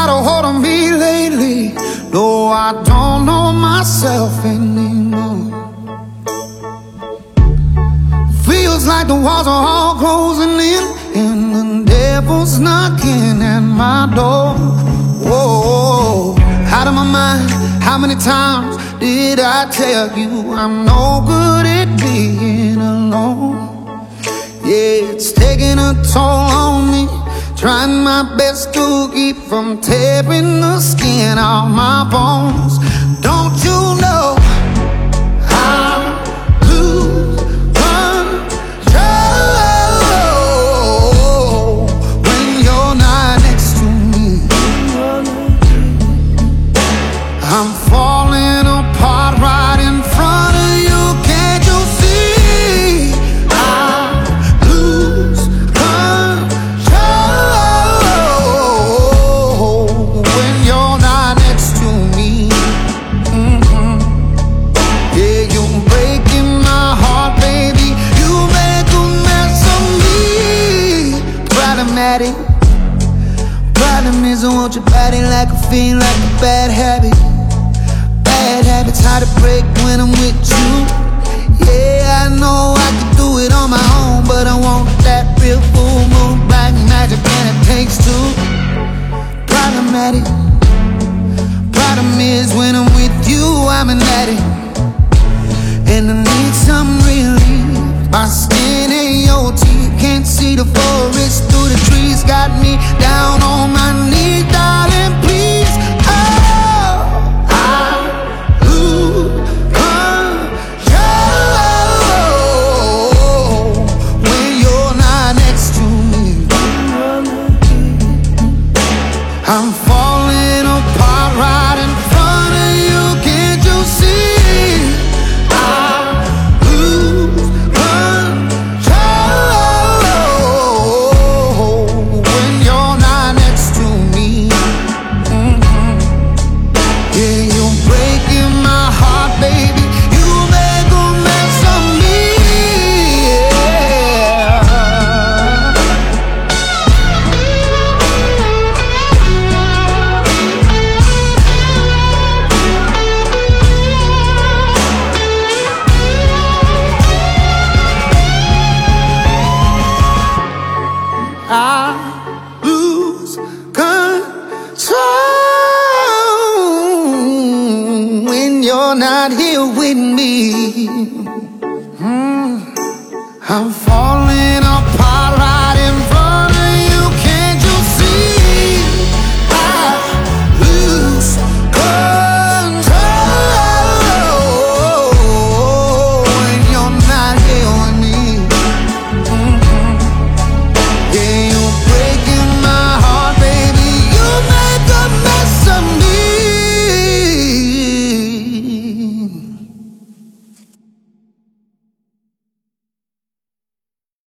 got a hold of me lately. No, I don't know myself anymore. Feels like the walls are all closing in, and the devil's knocking at my door. Whoa, out of my mind. How many times did I tell you I'm no good at being alone? Yeah, it's taking a toll on. Trying my best to keep from tearing the skin off my bones. Don't you know I'm lose Problematic. Problem is, I want your body like a fiend, like a bad habit. Bad habits hard to break when I'm with you. Yeah, I know I can do it on my own, but I want that real full moon black magic, and it takes two. Problematic. Problem is, when I'm with you, I'm an addict, and I need some relief. My I'm falling you're not here with me. Mm. I'm falling apart.